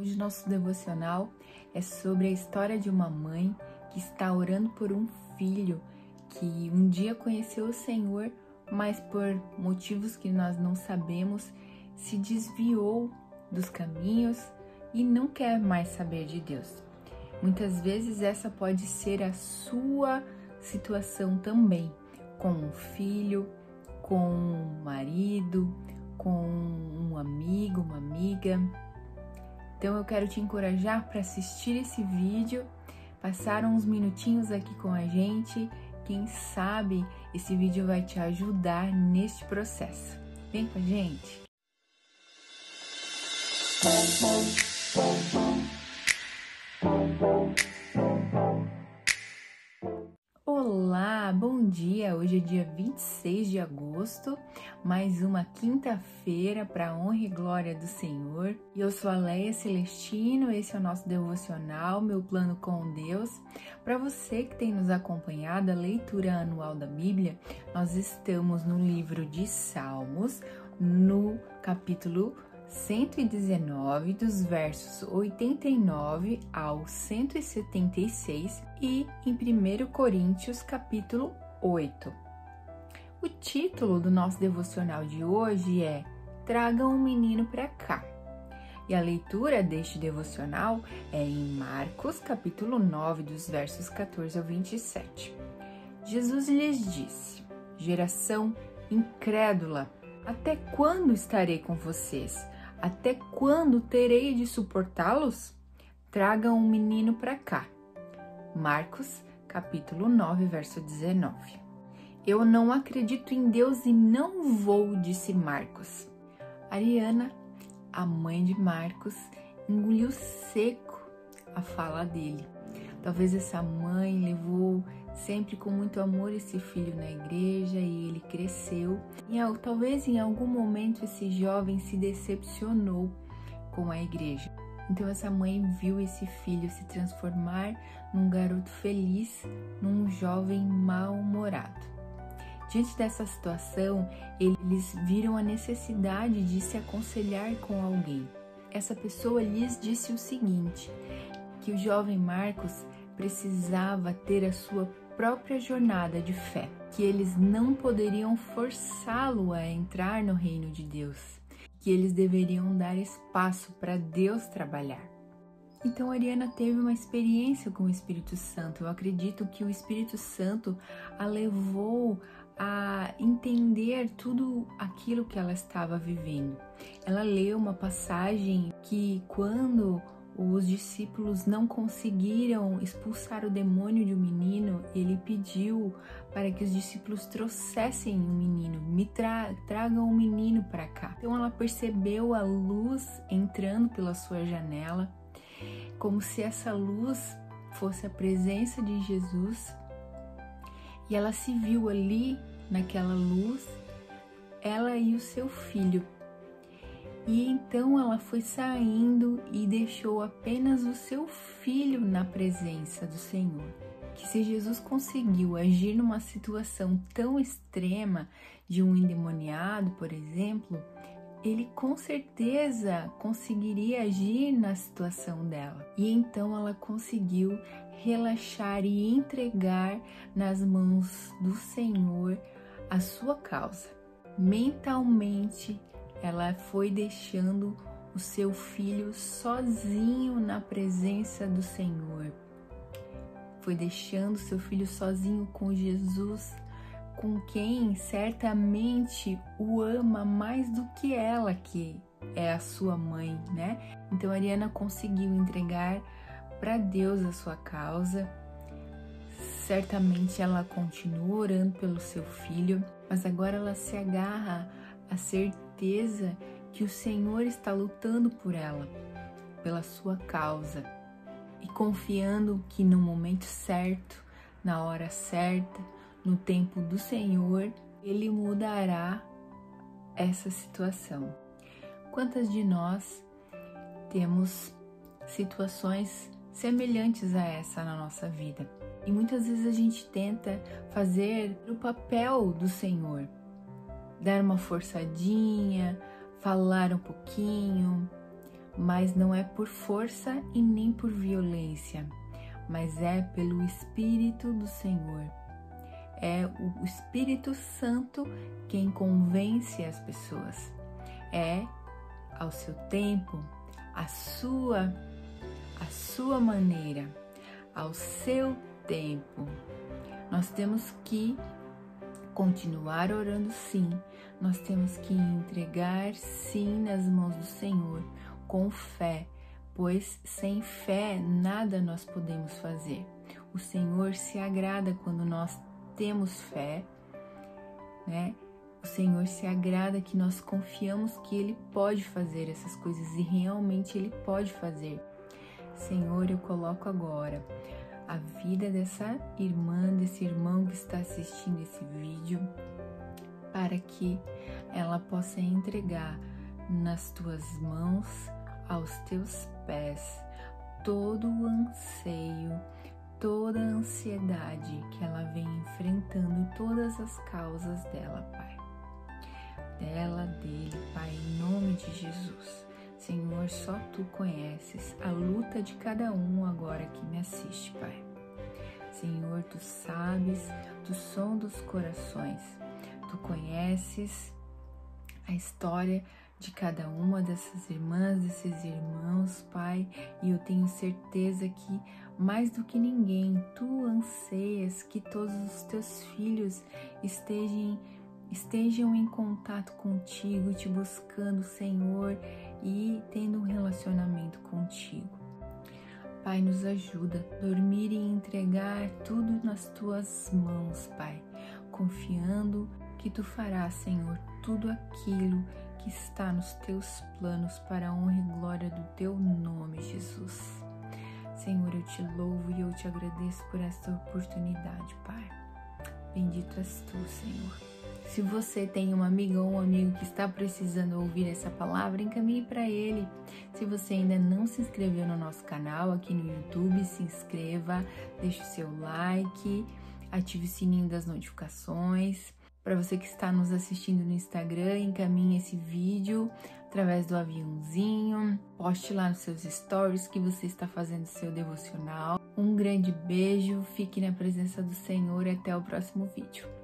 Hoje nosso devocional é sobre a história de uma mãe que está orando por um filho que um dia conheceu o Senhor, mas por motivos que nós não sabemos, se desviou dos caminhos e não quer mais saber de Deus. Muitas vezes essa pode ser a sua situação também, com um filho, com um marido, com um amigo, uma amiga. Então eu quero te encorajar para assistir esse vídeo, passar uns minutinhos aqui com a gente. Quem sabe esse vídeo vai te ajudar neste processo. Vem com a gente! Agosto, mais uma quinta-feira para honra e glória do Senhor. E eu sou a Leia Celestino, esse é o nosso devocional, meu plano com Deus. Para você que tem nos acompanhado a leitura anual da Bíblia, nós estamos no livro de Salmos, no capítulo 119, dos versos 89 ao 176 e em 1 Coríntios, capítulo 8. O título do nosso devocional de hoje é Traga um menino para cá. E a leitura deste devocional é em Marcos, capítulo 9, dos versos 14 ao 27. Jesus lhes disse: Geração incrédula, até quando estarei com vocês? Até quando terei de suportá-los? Traga um menino para cá. Marcos, capítulo 9, verso 19. Eu não acredito em Deus e não vou, disse Marcos. Ariana, a mãe de Marcos, engoliu seco a fala dele. Talvez essa mãe levou sempre com muito amor esse filho na igreja e ele cresceu. E talvez em algum momento esse jovem se decepcionou com a igreja. Então essa mãe viu esse filho se transformar num garoto feliz, num jovem mal-humorado. Diante dessa situação, eles viram a necessidade de se aconselhar com alguém. Essa pessoa lhes disse o seguinte: que o jovem Marcos precisava ter a sua própria jornada de fé, que eles não poderiam forçá-lo a entrar no reino de Deus, que eles deveriam dar espaço para Deus trabalhar. Então Ariana teve uma experiência com o Espírito Santo. Eu acredito que o Espírito Santo a levou a entender tudo aquilo que ela estava vivendo. Ela leu uma passagem que quando os discípulos não conseguiram expulsar o demônio de um menino, ele pediu para que os discípulos trouxessem um menino, me tra tragam um menino para cá. Então ela percebeu a luz entrando pela sua janela, como se essa luz fosse a presença de Jesus, e ela se viu ali naquela luz, ela e o seu filho e então ela foi saindo e deixou apenas o seu filho na presença do Senhor. Que se Jesus conseguiu agir numa situação tão extrema de um endemoniado, por exemplo, ele com certeza conseguiria agir na situação dela. E então ela conseguiu relaxar e entregar nas mãos do Senhor a sua causa. Mentalmente ela foi deixando o seu filho sozinho na presença do Senhor. Foi deixando seu filho sozinho com Jesus, com quem certamente o ama mais do que ela, que é a sua mãe, né? Então Ariana conseguiu entregar para Deus a sua causa. Certamente ela continua orando pelo seu filho, mas agora ela se agarra a certeza que o Senhor está lutando por ela, pela sua causa, e confiando que no momento certo, na hora certa, no tempo do Senhor, Ele mudará essa situação. Quantas de nós temos situações semelhantes a essa na nossa vida? E muitas vezes a gente tenta fazer o papel do Senhor, dar uma forçadinha, falar um pouquinho, mas não é por força e nem por violência, mas é pelo Espírito do Senhor. É o Espírito Santo quem convence as pessoas. É ao seu tempo, a sua a sua maneira, ao seu tempo. Nós temos que continuar orando sim, nós temos que entregar sim nas mãos do Senhor com fé, pois sem fé nada nós podemos fazer. O Senhor se agrada quando nós temos fé, né? O Senhor se agrada que nós confiamos que Ele pode fazer essas coisas e realmente Ele pode fazer. Senhor, eu coloco agora a vida dessa irmã, desse irmão que está assistindo esse vídeo, para que ela possa entregar nas tuas mãos, aos teus pés, todo o anseio, toda a ansiedade que ela vem enfrentando, todas as causas dela, Pai. Dela, dele, Pai, em nome de Jesus. Senhor, só tu conheces a luta de cada um agora que me assiste, Pai. Senhor, tu sabes do som dos corações, tu conheces a história de cada uma dessas irmãs, desses irmãos, Pai, e eu tenho certeza que mais do que ninguém tu anseias que todos os teus filhos estejam estejam em contato contigo, te buscando, Senhor, e tendo um relacionamento contigo. Pai, nos ajuda a dormir e entregar tudo nas tuas mãos, Pai, confiando que tu farás, Senhor, tudo aquilo que está nos teus planos para a honra e glória do teu nome, Jesus. Senhor, eu te louvo e eu te agradeço por esta oportunidade, Pai. Bendito és tu, Senhor. Se você tem uma amiga ou um amigo que está precisando ouvir essa palavra, encaminhe para ele. Se você ainda não se inscreveu no nosso canal aqui no YouTube, se inscreva, deixe o seu like, ative o sininho das notificações. Para você que está nos assistindo no Instagram, encaminhe esse vídeo através do aviãozinho, poste lá nos seus stories que você está fazendo seu devocional. Um grande beijo, fique na presença do Senhor e até o próximo vídeo.